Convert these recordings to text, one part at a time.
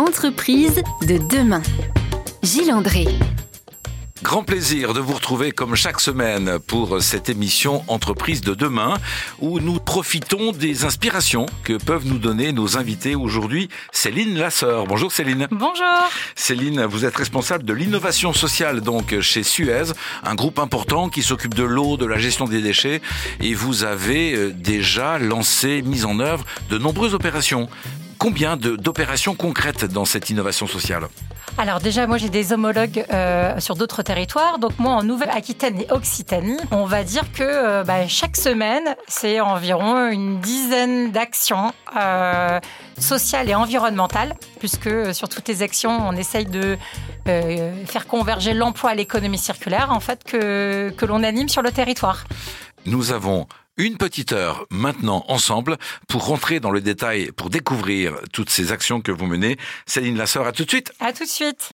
Entreprise de demain. Gilles André. Grand plaisir de vous retrouver comme chaque semaine pour cette émission Entreprise de demain où nous profitons des inspirations que peuvent nous donner nos invités aujourd'hui. Céline Lasseur. Bonjour Céline. Bonjour. Céline, vous êtes responsable de l'innovation sociale donc chez Suez, un groupe important qui s'occupe de l'eau, de la gestion des déchets et vous avez euh, déjà lancé, mis en œuvre de nombreuses opérations. Combien d'opérations concrètes dans cette innovation sociale alors déjà, moi j'ai des homologues euh, sur d'autres territoires. Donc moi en Nouvelle-Aquitaine et Occitanie, on va dire que euh, bah, chaque semaine, c'est environ une dizaine d'actions euh, sociales et environnementales, puisque euh, sur toutes les actions, on essaye de euh, faire converger l'emploi à l'économie circulaire, en fait, que, que l'on anime sur le territoire. Nous avons une petite heure maintenant ensemble pour rentrer dans le détail, pour découvrir toutes ces actions que vous menez. Céline Lasseur, à tout de suite. À tout de suite.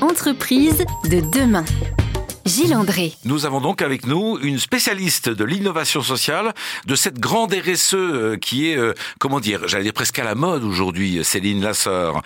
Entreprise de demain. Gilles André. Nous avons donc avec nous une spécialiste de l'innovation sociale, de cette grande RSE euh, qui est, euh, comment dire, j'allais dire presque à la mode aujourd'hui, Céline Lasseur.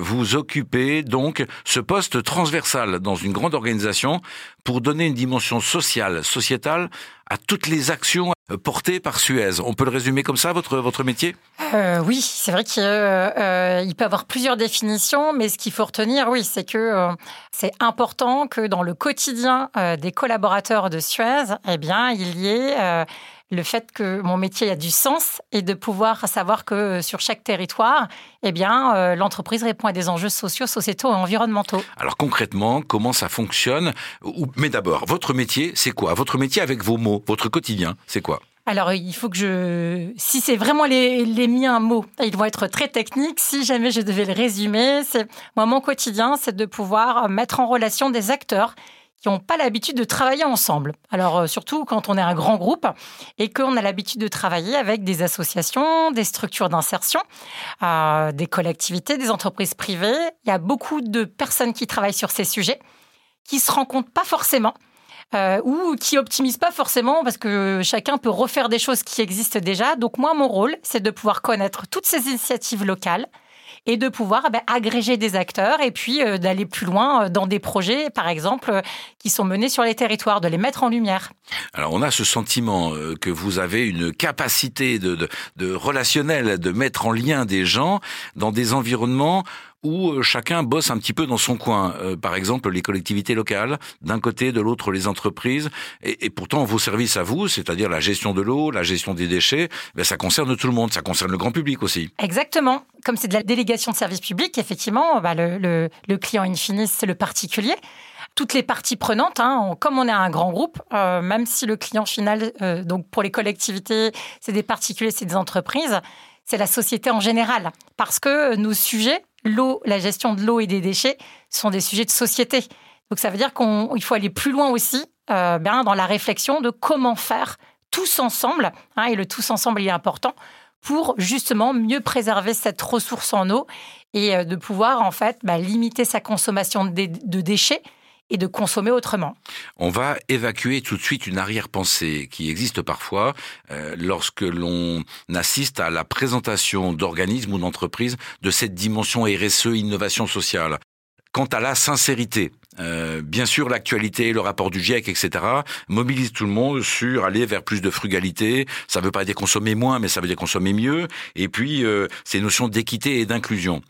Vous occupez donc ce poste transversal dans une grande organisation pour donner une dimension sociale, sociétale à toutes les actions portées par Suez. On peut le résumer comme ça, votre, votre métier? Euh, oui, c'est vrai qu'il euh, euh, peut avoir plusieurs définitions, mais ce qu'il faut retenir, oui, c'est que euh, c'est important que dans le quotidien euh, des collaborateurs de Suez, eh bien, il y ait euh, le fait que mon métier a du sens et de pouvoir savoir que euh, sur chaque territoire, eh bien, euh, l'entreprise répond à des enjeux sociaux, sociétaux et environnementaux. Alors concrètement, comment ça fonctionne Mais d'abord, votre métier, c'est quoi? Votre métier avec vos mots, votre quotidien, c'est quoi? Alors, il faut que je. Si c'est vraiment les, les miens mots, ils vont être très techniques. Si jamais je devais le résumer, c'est. Moi, mon quotidien, c'est de pouvoir mettre en relation des acteurs qui n'ont pas l'habitude de travailler ensemble. Alors, euh, surtout quand on est un grand groupe et qu'on a l'habitude de travailler avec des associations, des structures d'insertion, euh, des collectivités, des entreprises privées. Il y a beaucoup de personnes qui travaillent sur ces sujets qui se rencontrent pas forcément euh, ou qui optimisent pas forcément parce que chacun peut refaire des choses qui existent déjà. Donc moi, mon rôle, c'est de pouvoir connaître toutes ces initiatives locales et de pouvoir eh ben, agréger des acteurs et puis euh, d'aller plus loin euh, dans des projets, par exemple, euh, qui sont menés sur les territoires, de les mettre en lumière. Alors on a ce sentiment que vous avez une capacité de relationnel, de mettre en lien des gens dans des environnements où euh, chacun bosse un petit peu dans son coin. Euh, par exemple, les collectivités locales, d'un côté, de l'autre, les entreprises. Et, pourtant, vos services à vous, c'est-à-dire la gestion de l'eau, la gestion des déchets, ben, ça concerne tout le monde, ça concerne le grand public aussi. Exactement. Comme c'est de la délégation de service public, effectivement, bah, le, client in fine, c'est le particulier. Toutes les parties prenantes, hein, comme on est un grand groupe, euh, même si le client final, donc pour les collectivités, c'est des particuliers, c'est des entreprises, c'est la société en général. Parce que nos sujets, l'eau, la gestion de l'eau et des déchets, sont des sujets de société. Donc ça veut dire qu'il faut aller plus loin aussi euh, dans la réflexion de comment faire tous ensemble, hein, et le tous ensemble est important, pour justement mieux préserver cette ressource en eau et euh, de pouvoir en fait bah, limiter sa consommation de déchets et de consommer autrement. On va évacuer tout de suite une arrière-pensée qui existe parfois euh, lorsque l'on assiste à la présentation d'organismes ou d'entreprises de cette dimension RSE, innovation sociale. Quant à la sincérité, euh, bien sûr, l'actualité, le rapport du GIEC, etc., mobilise tout le monde sur aller vers plus de frugalité. Ça ne veut pas dire consommer moins, mais ça veut dire consommer mieux. Et puis, euh, ces notions d'équité et d'inclusion.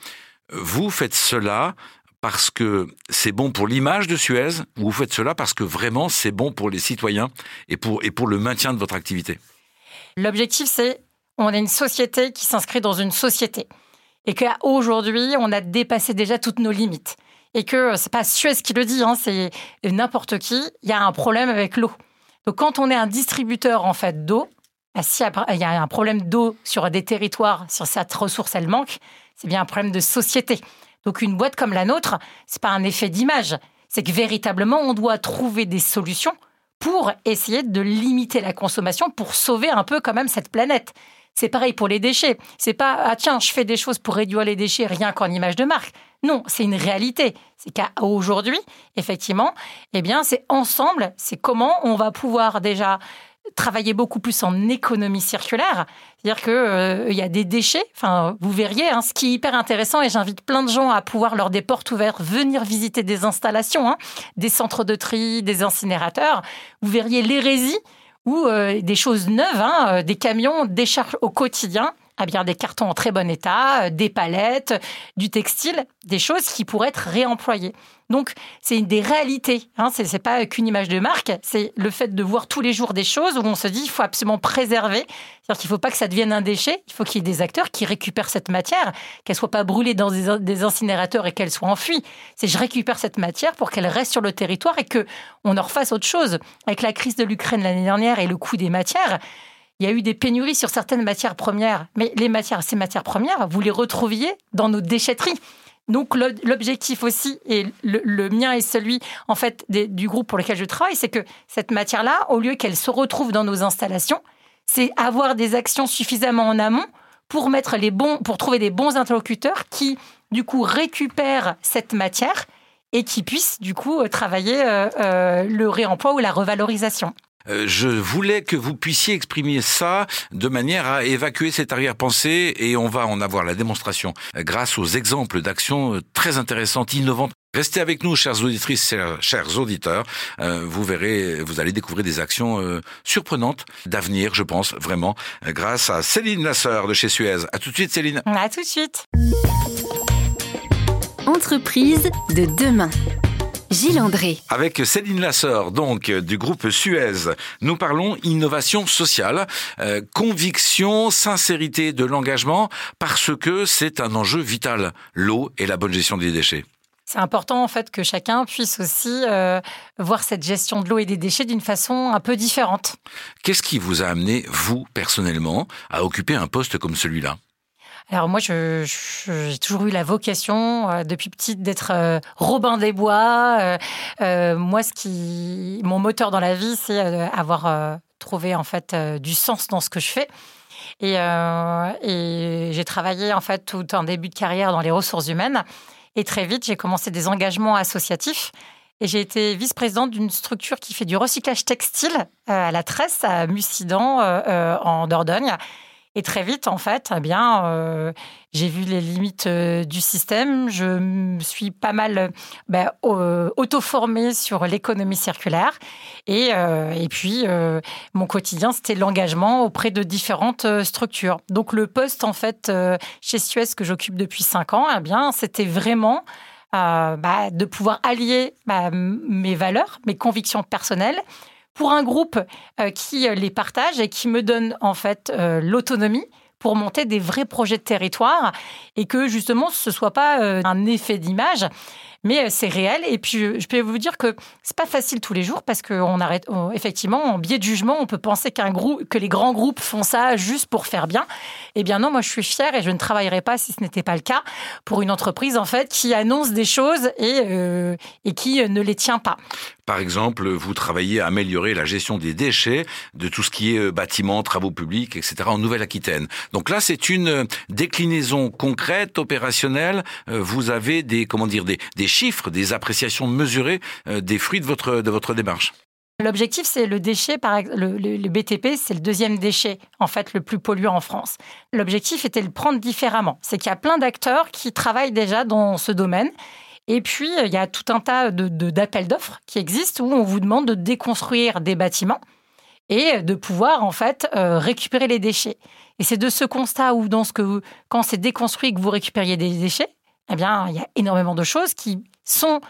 Vous faites cela parce que c'est bon pour l'image de Suez, ou vous faites cela parce que vraiment c'est bon pour les citoyens et pour, et pour le maintien de votre activité L'objectif, c'est on est une société qui s'inscrit dans une société et qu'aujourd'hui, on a dépassé déjà toutes nos limites. Et que c'est pas Suez qui le dit, hein, c'est n'importe qui. Il y a un problème avec l'eau. Donc, quand on est un distributeur en fait d'eau, bah, si il y a un problème d'eau sur des territoires, sur cette ressource, elle manque, c'est bien un problème de société. Donc, une boîte comme la nôtre, c'est pas un effet d'image. C'est que véritablement, on doit trouver des solutions pour essayer de limiter la consommation, pour sauver un peu quand même cette planète. C'est pareil pour les déchets. C'est pas ah tiens, je fais des choses pour réduire les déchets rien qu'en image de marque. Non, c'est une réalité. C'est qu'à aujourd'hui, effectivement, eh bien, c'est ensemble, c'est comment on va pouvoir déjà travailler beaucoup plus en économie circulaire. C'est-à-dire qu'il euh, y a des déchets, enfin, vous verriez, hein, ce qui est hyper intéressant, et j'invite plein de gens à pouvoir, lors des portes ouvertes, venir visiter des installations, hein, des centres de tri, des incinérateurs. Vous verriez l'hérésie ou euh, des choses neuves, hein, euh, des camions déchargent au quotidien eh bien, des cartons en très bon état, des palettes, du textile, des choses qui pourraient être réemployées. Donc, c'est des réalités. Hein, ce n'est pas qu'une image de marque, c'est le fait de voir tous les jours des choses où on se dit il faut absolument préserver. C'est-à-dire qu'il ne faut pas que ça devienne un déchet. Il faut qu'il y ait des acteurs qui récupèrent cette matière, qu'elle ne soit pas brûlée dans des, incinérateurs et qu'elle soit enfuie. C'est je récupère cette matière pour qu'elle reste sur le territoire et qu'on en refasse autre chose. Avec la crise de l'Ukraine l'année dernière et le coût des matières, il y a eu des pénuries sur certaines matières premières, mais les matières, ces matières premières, vous les retrouviez dans nos déchetteries. Donc l'objectif aussi, et le, mien et celui en fait du groupe pour lequel je travaille, c'est que cette matière-là, au lieu qu'elle se retrouve dans nos installations, c'est avoir des actions suffisamment en amont pour mettre les bons, pour trouver des bons interlocuteurs qui du coup récupèrent cette matière et qui puissent du coup travailler euh, euh, le réemploi ou la revalorisation. Euh, je voulais que vous puissiez exprimer ça de manière à évacuer cette arrière-pensée et on va en avoir la démonstration euh, grâce aux exemples d'actions euh, très intéressantes, innovantes. Restez avec nous, chères auditrices, chers, auditeurs. vous verrez, vous allez découvrir des actions surprenantes d'avenir, je pense, vraiment, grâce à Céline Lasseur de chez Suez. À tout de suite, Céline. À tout de suite. Entreprise de demain. Gilles André. Avec Céline Lasseur, donc du groupe Suez, nous parlons innovation sociale, euh, conviction, sincérité de l'engagement, parce que c'est un enjeu vital, l'eau et la bonne gestion des déchets. C'est important en fait que chacun puisse aussi euh, voir cette gestion de l'eau et des déchets d'une façon un peu différente. Qu'est-ce qui vous a amené, vous personnellement, à occuper un poste comme celui-là? Alors moi, j'ai toujours eu la vocation euh, depuis petite d'être euh, Robin des Bois. Euh, moi, ce qui, mon moteur dans la vie, c'est avoir trouvé en fait du sens dans ce que je fais. Et, j'ai travaillé en fait tout un début de carrière dans les ressources humaines. Et très vite, j'ai commencé des engagements associatifs. Et j'ai été vice-présidente d'une structure qui fait du recyclage textile à la Tresse, à Mussidan, en Dordogne. Et très vite, en fait, eh bien, euh, j'ai vu les limites euh, du système. Je me suis pas mal ben, auto-formée sur l'économie circulaire. Et, euh, et puis, mon quotidien, c'était l'engagement auprès de différentes structures. Donc, le poste, en fait, chez Suez que j'occupe depuis cinq ans, eh bien, c'était vraiment bah, de pouvoir allier bah, mes valeurs, mes convictions personnelles, pour un groupe euh, qui euh, les partage et qui me donne en fait euh, l'autonomie pour monter des vrais projets de territoire et que justement ce soit pas un effet d'image mais c'est réel. Et puis, je peux vous dire que c'est pas facile tous les jours parce qu'on arrête, effectivement, en biais de jugement, on peut penser qu'un groupe, que les grands groupes font ça juste pour faire bien. Eh bien, non, moi, je suis fière et je ne travaillerai pas si ce n'était pas le cas pour une entreprise, en fait, qui annonce des choses et, et qui ne les tient pas. Par exemple, vous travaillez à améliorer la gestion des déchets, de tout ce qui est euh, bâtiments, travaux publics, etc. en Nouvelle-Aquitaine. Donc là, c'est une euh, déclinaison concrète, opérationnelle. Euh, vous avez des, comment dire, des chiffres, des appréciations mesurées des fruits de votre, de votre démarche. L'objectif, c'est le déchet, par le, BTP, c'est le deuxième déchet, en fait, le plus polluant en France. L'objectif était de le prendre différemment. C'est qu'il y a plein d'acteurs qui travaillent déjà dans ce domaine et puis, il y a tout un tas d'appels d'offres qui existent où on vous demande de déconstruire des bâtiments et de pouvoir, en fait, euh, récupérer les déchets. Et c'est de ce constat où, dans ce que quand c'est déconstruit, que vous récupériez des déchets, eh bien, il y a énormément de choses qui sont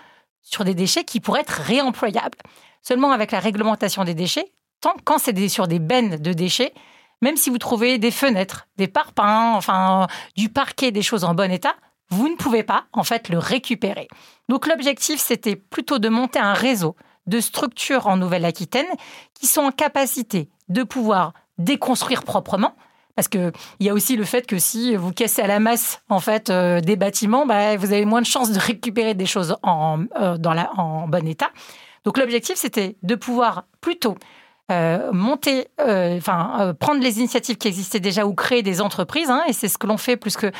sur des déchets qui pourraient être réemployables. Seulement avec la réglementation des déchets, tant quand c'est sur des bennes de déchets, même si vous trouvez des fenêtres, des parpaings, enfin du parquet, des choses en bon état, vous ne pouvez pas en fait le récupérer. Donc l'objectif c'était plutôt de monter un réseau de structures en Nouvelle-Aquitaine qui sont en capacité de pouvoir déconstruire proprement. Parce qu'il y a aussi le fait que si vous cassez à la masse en fait euh, des bâtiments, bah, vous avez moins de chances de récupérer des choses en, euh, bon état. Donc l'objectif c'était de pouvoir plutôt euh, monter, enfin prendre les initiatives qui existaient déjà ou créer des entreprises, hein, et c'est ce que l'on fait plus que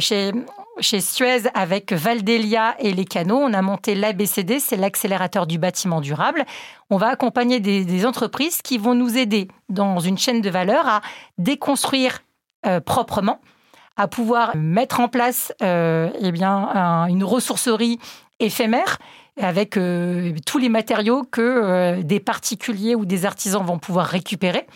chez chez Suez avec Valdelia et les canaux, on a monté l'ABCD, c'est l'accélérateur du bâtiment durable. On va accompagner des, entreprises qui vont nous aider dans une chaîne de valeur à déconstruire euh, proprement, à pouvoir mettre en place euh, eh bien, une ressourcerie éphémère avec euh, tous les matériaux que des particuliers ou des artisans vont pouvoir récupérer.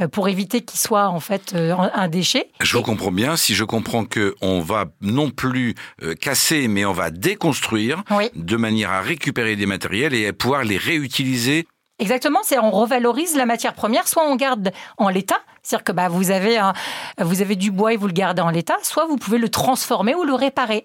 Euh, pour éviter qu'il soit en fait euh, un déchet. Je vous comprends bien. Si je comprends que on va non plus euh, casser, mais on va déconstruire de manière à récupérer des matériels et à pouvoir les réutiliser Exactement, c'est on revalorise la matière première, soit on garde en l'état, c'est-à-dire que bah, vous, avez vous avez du bois et vous le gardez en l'état, soit vous pouvez le transformer ou le réparer.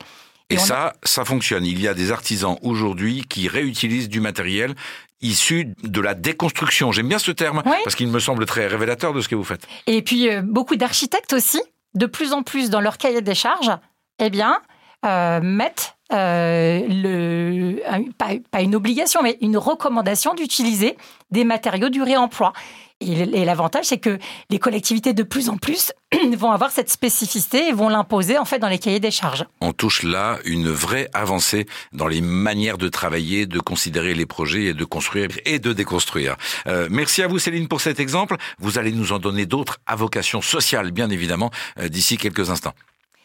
Et, ça, ça fonctionne. Il y a des artisans aujourd'hui qui réutilisent du matériel issu de la déconstruction. J'aime bien ce terme parce qu'il me semble très révélateur de ce que vous faites. Et puis euh, beaucoup d'architectes aussi, de plus en plus dans leur cahier des charges, eh bien, euh, mettent euh, pas, une obligation, mais une recommandation d'utiliser des matériaux du réemploi. Et, l'avantage, c'est que les collectivités de plus en plus vont avoir cette spécificité et vont l'imposer en fait dans les cahiers des charges. On touche là une vraie avancée dans les manières de travailler, de considérer les projets et de construire et de déconstruire. Euh, merci à vous Céline pour cet exemple. Vous allez nous en donner d'autres à vocation sociale, bien évidemment, euh, d'ici quelques instants.